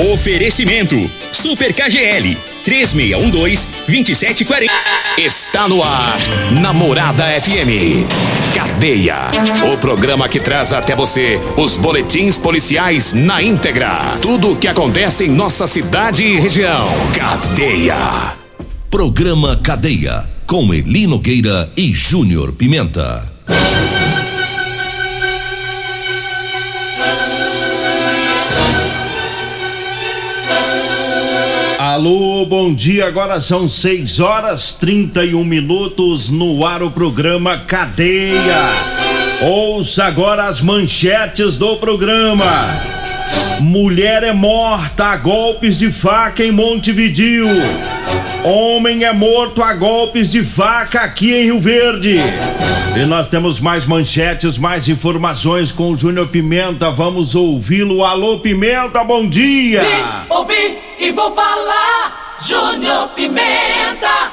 Oferecimento Super KGL 3612-2740. Está no ar, Namorada FM. Cadeia. O programa que traz até você os boletins policiais na íntegra. Tudo o que acontece em nossa cidade e região. Cadeia. Programa Cadeia. Com Elino Gueira e Júnior Pimenta. Alô, bom dia. Agora são 6 horas 31 minutos no ar o programa Cadeia. Ouça agora as manchetes do programa. Mulher é morta a golpes de faca em Montevidil. Homem é morto a golpes de faca aqui em Rio Verde. E nós temos mais manchetes, mais informações com o Júnior Pimenta. Vamos ouvi-lo. Alô, Pimenta, bom dia. Vim, ouvi e vou falar. Júnior Pimenta.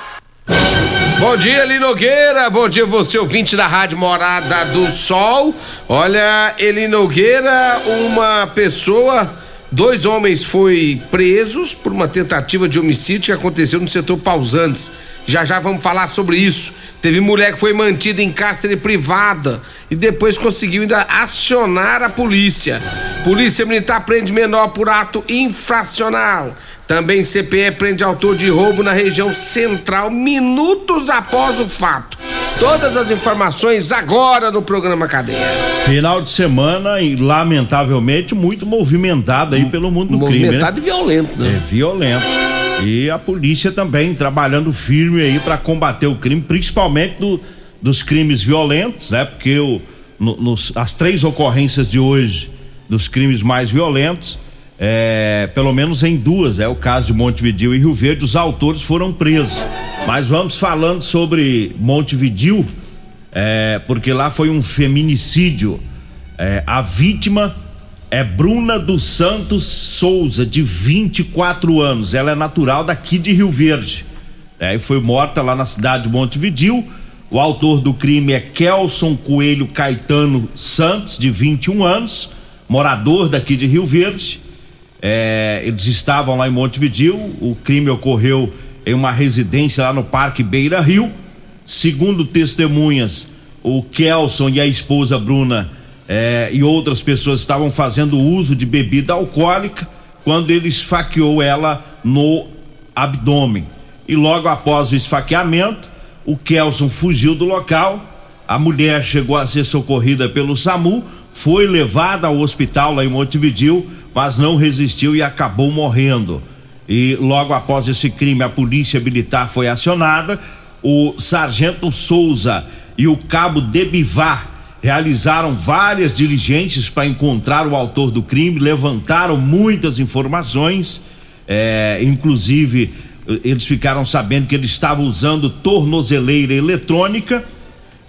Bom dia, Eli Nogueira. Bom dia, você ouvinte da Rádio Morada do Sol. Olha, Eli Nogueira, uma pessoa, dois homens foi presos por uma tentativa de homicídio que aconteceu no setor Pausantes. Já já vamos falar sobre isso. Teve mulher que foi mantida em cárcere privada e depois conseguiu ainda acionar a polícia. Polícia Militar prende menor por ato infracional. Também CPE prende autor de roubo na região central minutos após o fato. Todas as informações agora no programa Cadeia. Final de semana e lamentavelmente muito movimentado aí pelo mundo do crime. Movimentado né? e violento, né? É violento. E a polícia também trabalhando firme aí para combater o crime, principalmente do, dos crimes violentos, né? Porque o, no, nos, as três ocorrências de hoje dos crimes mais violentos, é, pelo menos em duas, é o caso de Montevidil e Rio Verde, os autores foram presos. Mas vamos falando sobre Montevidil, é, porque lá foi um feminicídio. É, a vítima é Bruna dos Santos Souza, de 24 anos. Ela é natural daqui de Rio Verde. É, e foi morta lá na cidade de Montevidil. O autor do crime é Kelson Coelho Caetano Santos, de 21 anos, morador daqui de Rio Verde. É, eles estavam lá em Montevidil. O crime ocorreu em uma residência lá no Parque Beira Rio. Segundo testemunhas, o Kelson e a esposa Bruna é, e outras pessoas estavam fazendo uso de bebida alcoólica quando ele esfaqueou ela no abdômen. E logo após o esfaqueamento, o Kelson fugiu do local. A mulher chegou a ser socorrida pelo SAMU, foi levada ao hospital lá em Montevidil, mas não resistiu e acabou morrendo. E logo após esse crime, a polícia militar foi acionada. O sargento Souza e o cabo Debivar realizaram várias diligências para encontrar o autor do crime, levantaram muitas informações, é, inclusive eles ficaram sabendo que ele estava usando tornozeleira eletrônica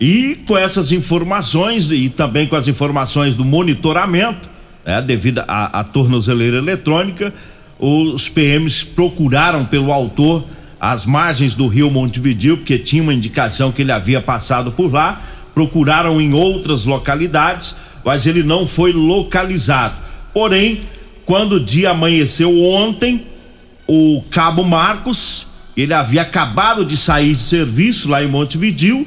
e com essas informações e também com as informações do monitoramento, né, devido à tornozeleira eletrônica, os PMs procuraram pelo autor as margens do rio Montevidil, porque tinha uma indicação que ele havia passado por lá procuraram em outras localidades, mas ele não foi localizado. Porém, quando o dia amanheceu ontem, o Cabo Marcos, ele havia acabado de sair de serviço lá em Montevidil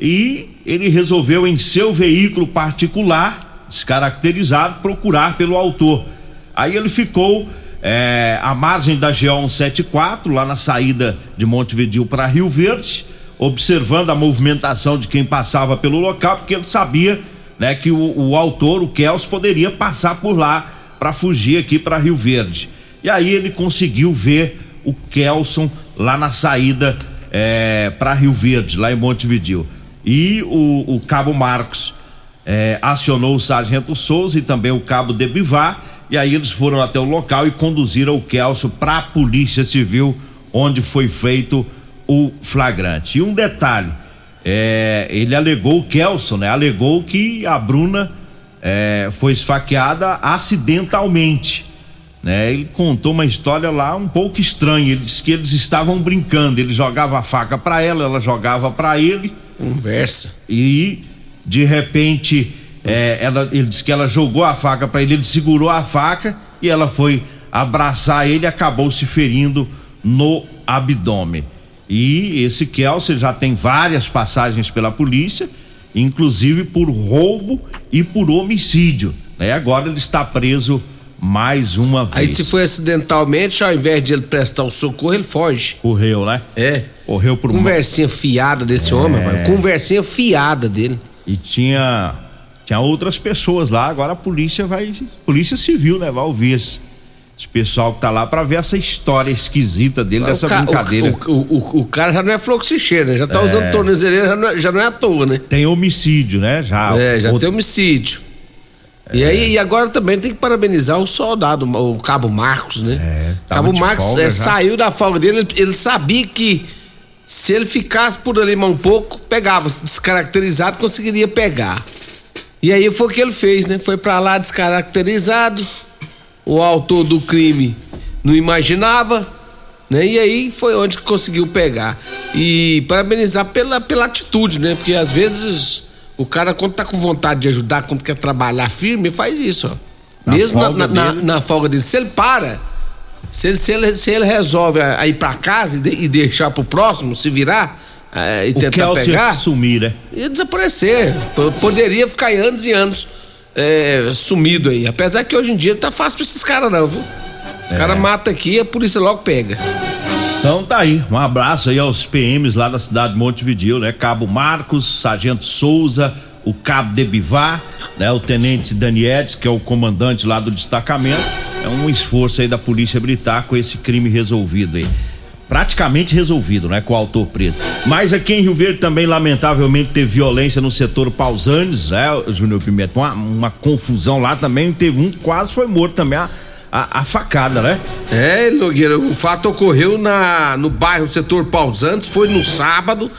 e ele resolveu em seu veículo particular, descaracterizado, procurar pelo autor. Aí ele ficou é, à margem da GO 174, lá na saída de Montevidil para Rio Verde observando a movimentação de quem passava pelo local, porque ele sabia né, que o, o autor, o Kels, poderia passar por lá para fugir aqui para Rio Verde. E aí ele conseguiu ver o Kelson lá na saída é, para Rio Verde, lá em Montevidil. E o, o Cabo Marcos é, acionou o Sargento Souza e também o Cabo Debivar. E aí eles foram até o local e conduziram o Kelson para a Polícia Civil, onde foi feito o flagrante. E um detalhe, é, ele alegou, o Kelson, né? Alegou que a Bruna é, foi esfaqueada acidentalmente. Né? Ele contou uma história lá um pouco estranha. Ele disse que eles estavam brincando. Ele jogava a faca para ela, ela jogava para ele. Conversa. E de repente, é, ela, ele disse que ela jogou a faca para ele, ele segurou a faca e ela foi abraçar ele e acabou se ferindo no abdômen. E esse Kelsey já tem várias passagens pela polícia, inclusive por roubo e por homicídio. Né? Agora ele está preso mais uma vez. Aí se foi acidentalmente, ao invés de ele prestar o socorro, ele foge. Correu, né? É. Correu por Conversinha fiada desse É. homem, rapaz. Conversinha fiada dele. E tinha tinha outras pessoas lá. Agora a polícia vai, polícia civil, né? Vai ouvir esse, pessoal que tá lá pra ver essa história esquisita dele dessa ca- brincadeira. O, o, o, o cara já não é fluxicheiro, né? Já tá usando tornozeleira, já não, é, já não é à toa, né? Tem homicídio, né? Já. É, já Outro- tem homicídio. E aí, e agora também tem que parabenizar o soldado, o Cabo Marcos, né? É, Cabo Marcos folga é, saiu da folga dele, ele, ele sabia que se ele ficasse por ali mais um pouco, pegava, descaracterizado, conseguiria pegar. E aí foi o que ele fez, né? Foi pra lá descaracterizado, o autor do crime não imaginava, né? E aí foi onde que conseguiu pegar. E parabenizar pela, pela atitude, né? Porque às vezes o cara, quando tá com vontade de ajudar, quando quer trabalhar firme, faz isso, ó. Na Mesmo na, folga na- dele. na folga dele. Se ele para, se ele, se ele, se ele resolve a, a ir pra casa e, de- e deixar pro próximo se virar eh, e o tentar Kelsey pegar, sumir, né? ia desaparecer. P- Poderia ficar anos e anos eh, sumido aí. Apesar que hoje em dia tá fácil pra esses caras, não, viu? Os caras matam aqui a polícia logo pega. Então tá aí, um abraço aí aos PMs lá da cidade de Montevideo, né? Cabo Marcos, Sargento Souza, o Cabo de Bivar, né? O Tenente Daniedes, que é o comandante lá do destacamento. É um esforço aí da Polícia Militar com esse crime resolvido aí. Praticamente resolvido, né? Com o autor preto. Mas aqui em Rio Verde também, lamentavelmente, teve violência no setor Pausanes, né, Júnior Pimenta? Uma, uma confusão lá também, teve um que quase foi morto também, a, a, a facada, né? É, Nogueira, o fato ocorreu na, no bairro Setor Pausantes, foi no sábado,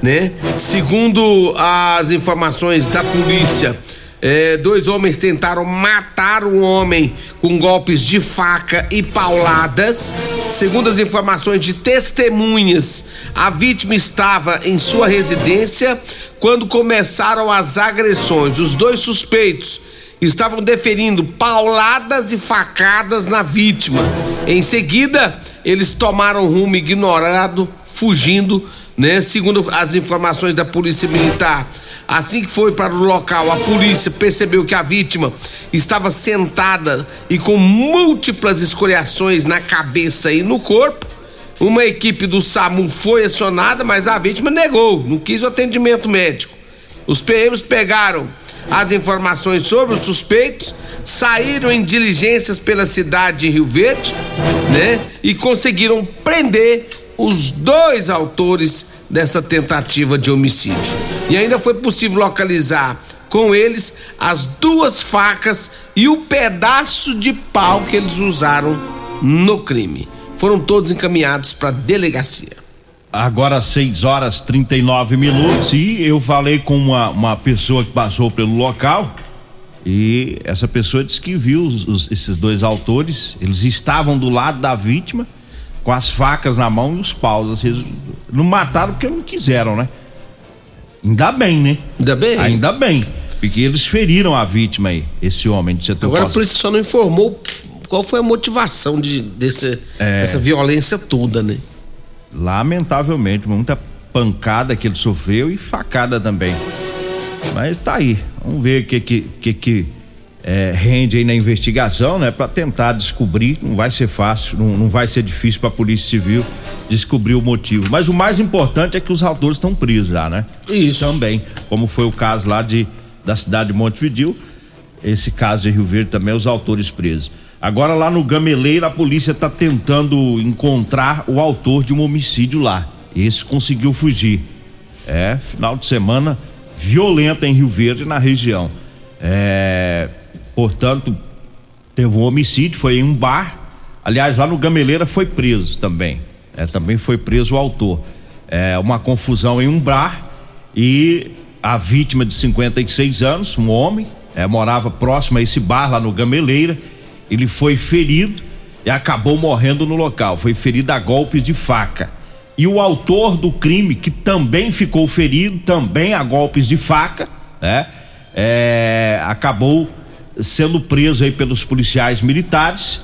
né? Segundo as informações da polícia, é, dois homens tentaram matar um homem com golpes de faca e pauladas. Segundo as informações de testemunhas, a vítima estava em sua residência quando começaram as agressões. Os dois suspeitos estavam deferindo pauladas e facadas na vítima. Em seguida, eles tomaram rumo ignorado, fugindo, né? Segundo as informações da Polícia Militar, assim que foi para o local, a polícia percebeu que a vítima estava sentada e com múltiplas escoriações na cabeça e no corpo. Uma equipe do SAMU foi acionada, mas a vítima negou, não quis o atendimento médico. Os PMs pegaram as informações sobre os suspeitos, saíram em diligências pela cidade de Rio Verde, né? E conseguiram prender os dois autores dessa tentativa de homicídio. E ainda foi possível localizar com eles as duas facas e o pedaço de pau que eles usaram no crime. Foram todos encaminhados para delegacia. Agora 6 horas 39 minutos e eu falei com uma, uma pessoa que passou pelo local e essa pessoa disse que viu os- os- esses dois autores, eles estavam do lado da vítima com as facas na mão e os paus. Eles não mataram porque não quiseram, né? Ainda bem, né? Ainda bem? Ainda bem. Porque eles feriram a vítima aí, esse homem de setor Agora a polícia só não informou qual foi a motivação de, desse, É. dessa violência toda, né? Lamentavelmente, muita pancada que ele sofreu e facada também. Mas tá aí. Vamos ver o que que, que, que é, rende aí na investigação, né? Pra tentar descobrir. Não vai ser fácil, não, não vai ser difícil pra Polícia Civil descobrir o motivo. Mas o mais importante é que os autores estão presos já, né? Isso. Também, como foi o caso lá de, da cidade de Montevideo. Esse caso de Rio Verde também, os autores presos. Agora lá no Gameleira, a polícia tá tentando encontrar o autor de um homicídio lá. Esse conseguiu fugir. É, final de semana violenta em Rio Verde, na região. É, portanto, teve um homicídio, foi em um bar. Aliás, lá no Gameleira foi preso também. É, também foi preso o autor. É, uma confusão em um bar e a vítima de 56 anos, um homem, é, morava próximo a esse bar lá no Gameleira. Ele foi ferido e acabou morrendo no local. Foi ferido a golpes de faca. E o autor do crime, que também ficou ferido, também a golpes de faca, né? É, acabou sendo preso aí pelos policiais militares.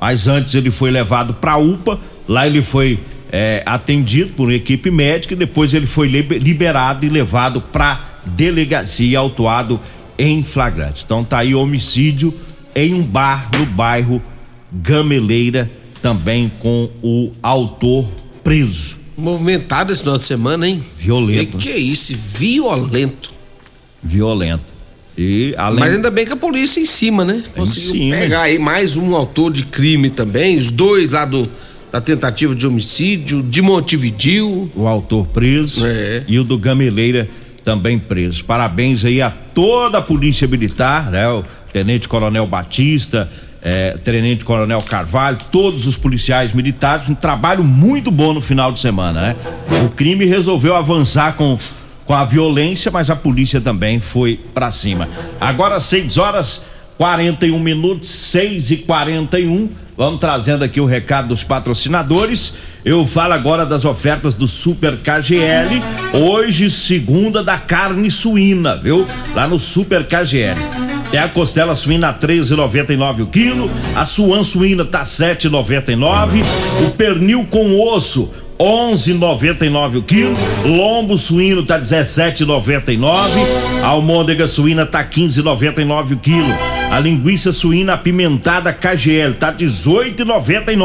mas antes ele foi levado para UPA, lá ele foi é, atendido por uma equipe médica e depois ele foi liberado e levado para delegacia autuado em flagrante. Então tá aí homicídio em um bar no bairro Gameleira, também com o autor preso. Movimentado esse final de semana, hein? Violento. Que, que é isso? Violento. Violento. E além... Mas ainda bem que a polícia em cima, né? Conseguiu cima, pegar aí mais um autor de crime também, os dois lá do da tentativa de homicídio, de Montevidil. O autor preso É. e o do Gameleira também preso. Parabéns aí a toda a polícia militar, né? O Tenente Coronel Batista, eh, Tenente Coronel Carvalho, todos os policiais militares, um trabalho muito bom no final de semana, né? O crime resolveu avançar com com a violência, mas a polícia também foi pra cima. Agora 6 horas 41 minutos, 6 e 41 Vamos trazendo aqui o recado dos patrocinadores. Eu falo agora das ofertas do Super KGL. Hoje, segunda da carne suína, viu? Lá no Super KGL. É a costela suína 13,99 o quilo, a suan suína tá 7,99, o pernil com osso 11,99 o quilo, lombo suíno tá 17,99, a almôndega suína tá 15,99 o quilo, a linguiça suína apimentada KGL tá 18,99.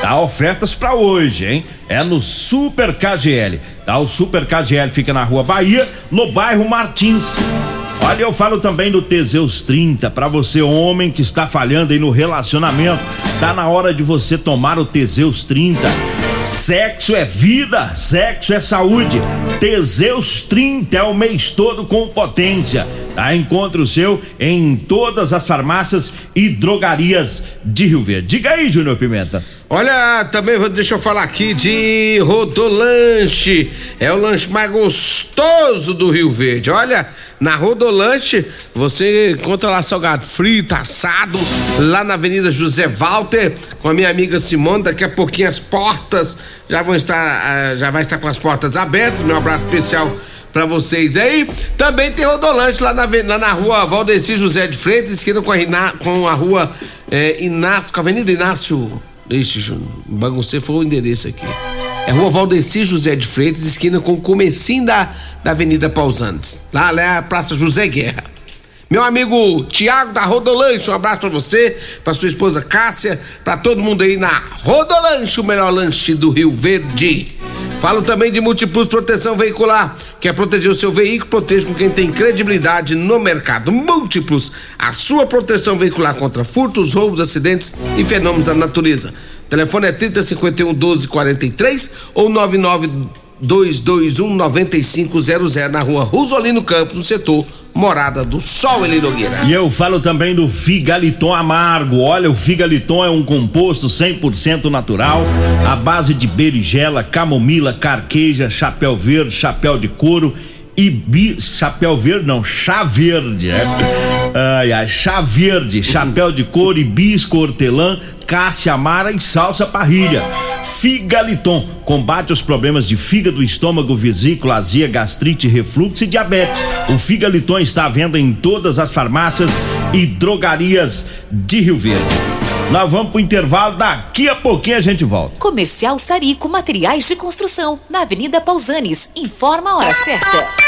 Tá ofertas para hoje, hein? É no Super KGL. Tá o Super KGL fica na Rua Bahia, no bairro Martins. Olha, eu falo também do Teseus 30, para você homem que está falhando aí no relacionamento, tá na hora de você tomar o Teseus 30. Sexo é vida, sexo é saúde. Teseus 30 é o mês todo com potência. Tá? Encontre o seu em todas as farmácias e drogarias de Rio Verde. Diga aí, Júnior Pimenta. Olha, também vou- deixa eu falar aqui de Rodolanche. É o lanche mais gostoso do Rio Verde. Olha, na Rodolanche você encontra lá salgado frito, assado, lá na Avenida José Walter, com a minha amiga Simone. Daqui a pouquinho as portas já vão estar, ah, já vai estar com as portas abertas. Meu abraço especial pra vocês aí. Também tem Rodolanche lá na, lá na rua Valdeci José de Freitas, esquina com a, com a rua eh, Inácio, com a Avenida Inácio. Ixi, baguncei foi o endereço aqui. É rua Valdeci José de Freitas, esquina com o comecinho da, da Avenida Pausantes. Lá, lá é a Praça José Guerra. Meu amigo Tiago da Rodolanche, um abraço pra você, pra sua esposa Cássia, pra todo mundo aí na Rodolanche, o melhor lanche do Rio Verde. Falo também de Multiplus Proteção Veicular. Quer proteger o seu veículo? Proteja com quem tem credibilidade no mercado. Múltiplos, a sua proteção veicular contra furtos, roubos, acidentes e fenômenos da natureza. O telefone é 3051 1243 ou 99221 9500 na rua Rosolino Campos, no setor Morada do Sol, Eli Nogueira. E eu falo também do Figaliton Amargo. Olha, o Figaliton é um composto 100% natural, à base de berigela, camomila, carqueja, chapéu verde, chapéu de couro e bi... chapéu verde não, chá verde, é. Ai, ai, chá verde, chapéu de couro, hibisco, hortelã, cássia amara e salsa parrilha. Figaliton combate os problemas de fígado, estômago, vesícula, azia, gastrite, refluxo e diabetes. O Figaliton está à venda em todas as farmácias e drogarias de Rio Verde. Nós vamos pro intervalo, daqui a pouquinho a gente volta. Comercial Sarico Materiais de Construção, na Avenida Pausanes. Informa a hora certa.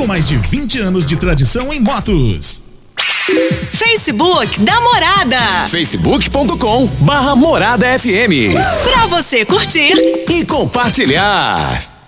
com mais de 20 anos de tradição em motos. Facebook da Morada. facebook.com barra Morada FM. Pra você curtir e compartilhar.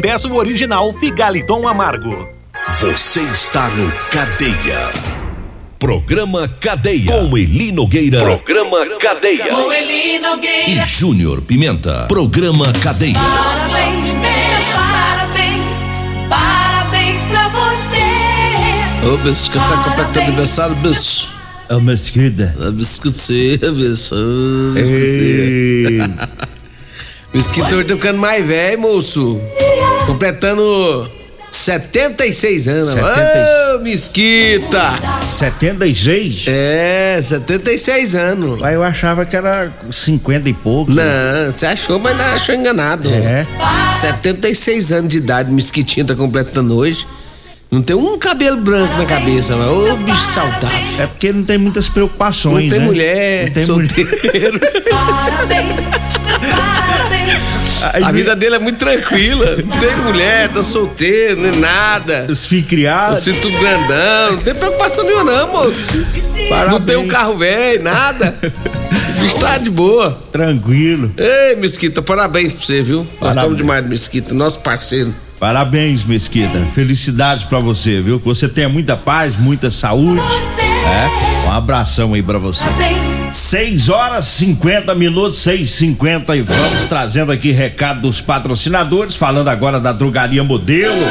peça o original Figaliton Amargo. Você está no Cadeia. Programa Cadeia. Com Eli Nogueira. Programa Cadeia. Com Eli Nogueira. E Júnior Pimenta. Programa Cadeia. Parabéns, meus parabéns. Parabéns pra você. Ô, bicho, que tá completando aniversário, bicho. É uma esquerda. É biscoiteiro, bicho. Ô, biscoiteiro. Mesquita hoje tá ficando mais velho, moço. Completando 76 anos. Ô, 70. Mesquita! 76? É, 76 anos. Aí eu achava que era 50 e pouco. Não, você achou, mas não achou enganado. É. 76 anos de idade, Mesquitinha tá completando hoje. Não tem um cabelo branco na cabeça, mas ô bicho saudável. É porque não tem muitas preocupações. Não tem né? mulher, não tem solteiro. Parabéns, parabéns. Aí A vida dele é muito tranquila. Não tem mulher, tá solteiro, nem nada. Os filhos criados. Os filhos tudo grandão. Não tem preocupação nenhuma, não, moço. Não tem um carro velho, nada. Esse bicho tá de boa. Tranquilo. Ei, Mesquita, parabéns pra você, viu? Parabéns. Gostamos demais do Mesquita, nosso parceiro. Parabéns, Mesquita. Felicidades pra você, viu? Que você tenha muita paz, muita saúde. É. Um abração aí pra você. 6 horas 50 minutos, 6 50 e vamos trazendo aqui recado dos patrocinadores, falando agora da Drogaria Modelo.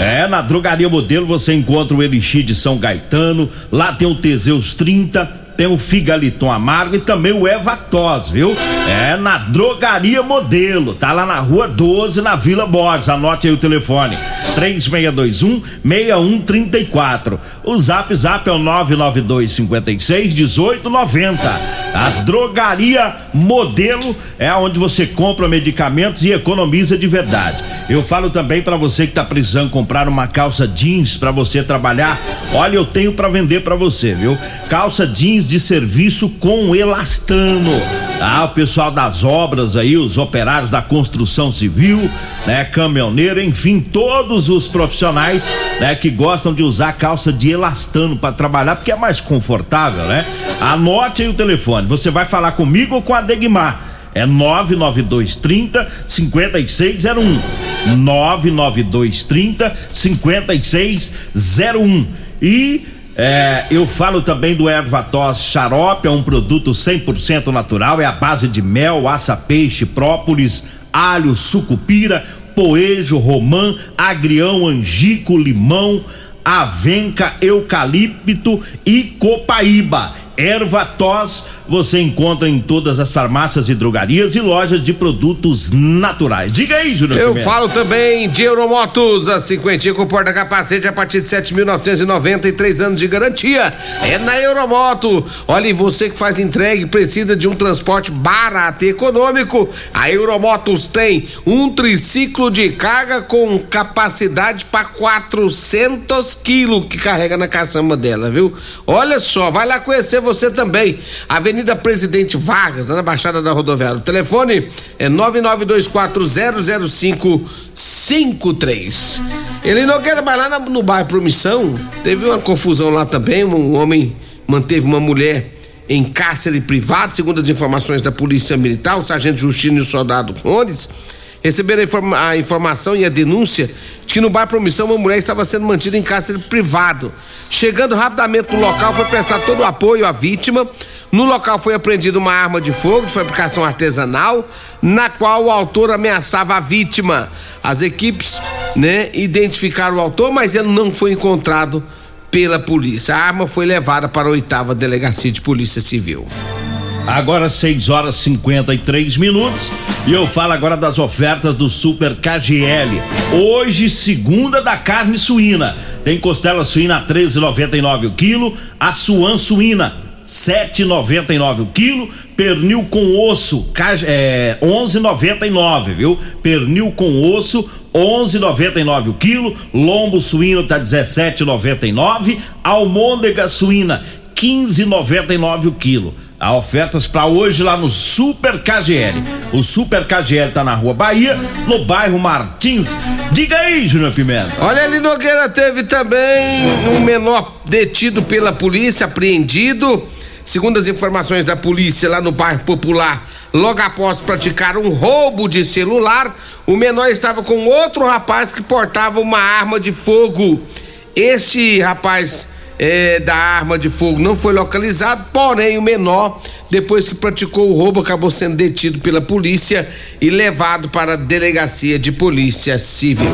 É, na Drogaria Modelo você encontra o Elixir de São Gaetano, lá tem o Teseus 30, tem o Figaliton Amargo e também o Evatos, viu? É na Drogaria Modelo, tá lá na Rua 12, na Vila Borges. Anote aí o telefone: 3621 6134. O Zap Zap é o 992 56 1890. A Drogaria Modelo é onde você compra medicamentos e economiza de verdade. Eu falo também para você que tá precisando comprar uma calça jeans para você trabalhar. Olha, eu tenho para vender para você, viu? Calça jeans de serviço com elastano. Ah, o pessoal das obras aí, os operários da construção civil, né, caminhoneiro, enfim, todos os profissionais, né, que gostam de usar calça de elastano para trabalhar porque é mais confortável, né? Anote aí o telefone. Você vai falar comigo ou com a Degmar? É 99230 5601. 99230 5601. E é, eu falo também do Ervatos Xarope, é um produto 100% natural, é a base de mel, aça-peixe, própolis, alho, sucupira, poejo, romã, agrião, angico, limão, avenca, eucalipto e copaíba. Erva tos você encontra em todas as farmácias e drogarias e lojas de produtos naturais. Diga aí, Júnior. Eu Pimenta. falo também de Euromotos, a cinquentinha com porta-capacete a partir de 7.993 anos de garantia. É na Euromoto. Olha, e você que faz entrega e precisa de um transporte barato e econômico, a Euromotos tem um triciclo de carga com capacidade para 400 quilos que carrega na caçamba dela, viu? Olha só, vai lá conhecer você também. Avenida Presidente Vargas, na Baixada da Rodoviária. O telefone é 992400553. Ele não quer mais lá no bairro Promissão. Teve uma confusão lá também. Um homem manteve uma mulher em cárcere privado, segundo as informações da Polícia Militar, o sargento Justino e o soldado Condes receberam a, informa- a informação e a denúncia de que no bairro Promissão uma mulher estava sendo mantida em cárcere privado. Chegando rapidamente no local, foi prestar todo o apoio à vítima. No local foi apreendida uma arma de fogo de fabricação artesanal, na qual o autor ameaçava a vítima. As equipes, né, identificaram o autor, mas ele não foi encontrado pela polícia. A arma foi levada para a oitava delegacia de polícia civil. Agora 6 horas 53 minutos e eu falo agora das ofertas do Super KGL. Hoje, segunda da carne suína. Tem costela suína a 13,99 o quilo, a suan suína 7,99 o quilo, pernil com osso é, 11,99, viu? Pernil com osso 11,99 o quilo, lombo suíno tá 17,99, almôndega suína 15,99 o quilo. Há ofertas para hoje lá no Super KGL. O Super KGL tá na Rua Bahia, no bairro Martins. Diga aí, Júnior Pimenta. Olha, ali Nogueira teve também um menor detido pela polícia, apreendido. Segundo as informações da polícia lá no bairro Popular, logo após praticar um roubo de celular, o menor estava com outro rapaz que portava uma arma de fogo. Este rapaz eh, da arma de fogo não foi localizado, porém o menor, depois que praticou o roubo, acabou sendo detido pela polícia e levado para a delegacia de polícia civil.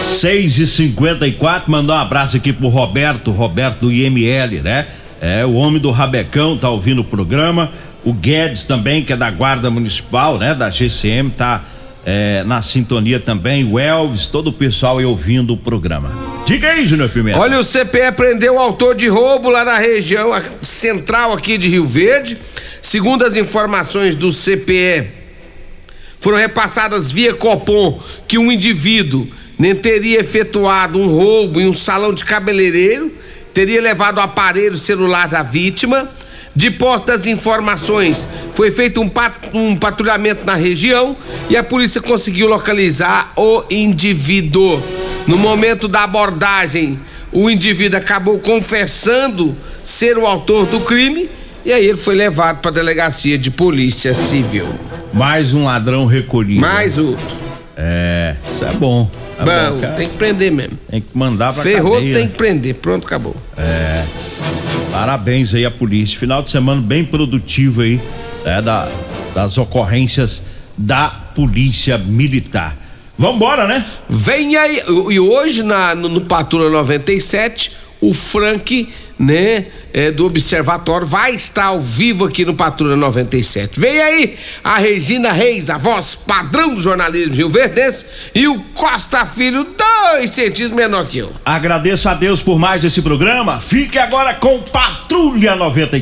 6 e 54 mandar um abraço aqui pro Roberto, Roberto IML, né? É, o homem do Rabecão tá ouvindo o programa. O Guedes também, que é da Guarda Municipal, né? Da GCM, tá é, na sintonia também. O Elvis, todo o pessoal aí ouvindo o programa. Diga aí, Júnior Pimenta. Olha, o CPE prendeu o autor de roubo lá na região central aqui de Rio Verde. Segundo as informações do CPE, foram repassadas via Copom que um indivíduo nem teria efetuado um roubo em um salão de cabeleireiro, teria levado o aparelho celular da vítima. De posse das informações, foi feito um, pat- um patrulhamento na região e a polícia conseguiu localizar o indivíduo. No momento da abordagem, o indivíduo acabou confessando ser o autor do crime e aí ele foi levado para a delegacia de polícia civil. Mais um ladrão recolhido. Mais outro. É, isso é bom. É Bom, cara. tem que prender mesmo. Tem que mandar pra Ferrou, cadeia. tem que prender. Pronto, acabou. É. Parabéns aí à polícia. Final de semana bem produtivo aí, né, da, das ocorrências da polícia militar. Vambora, né? Vem aí, e hoje na, no, no Patrulha 97, o Frank, né, é, do Observatório, vai estar ao vivo aqui no Patrulha 97. Vem aí a Regina Reis, a voz padrão do jornalismo Rio Verdense, e o Costa Filho, dois centímetros menor que eu. Agradeço a Deus por mais esse programa. Fique agora com Patrulha 97.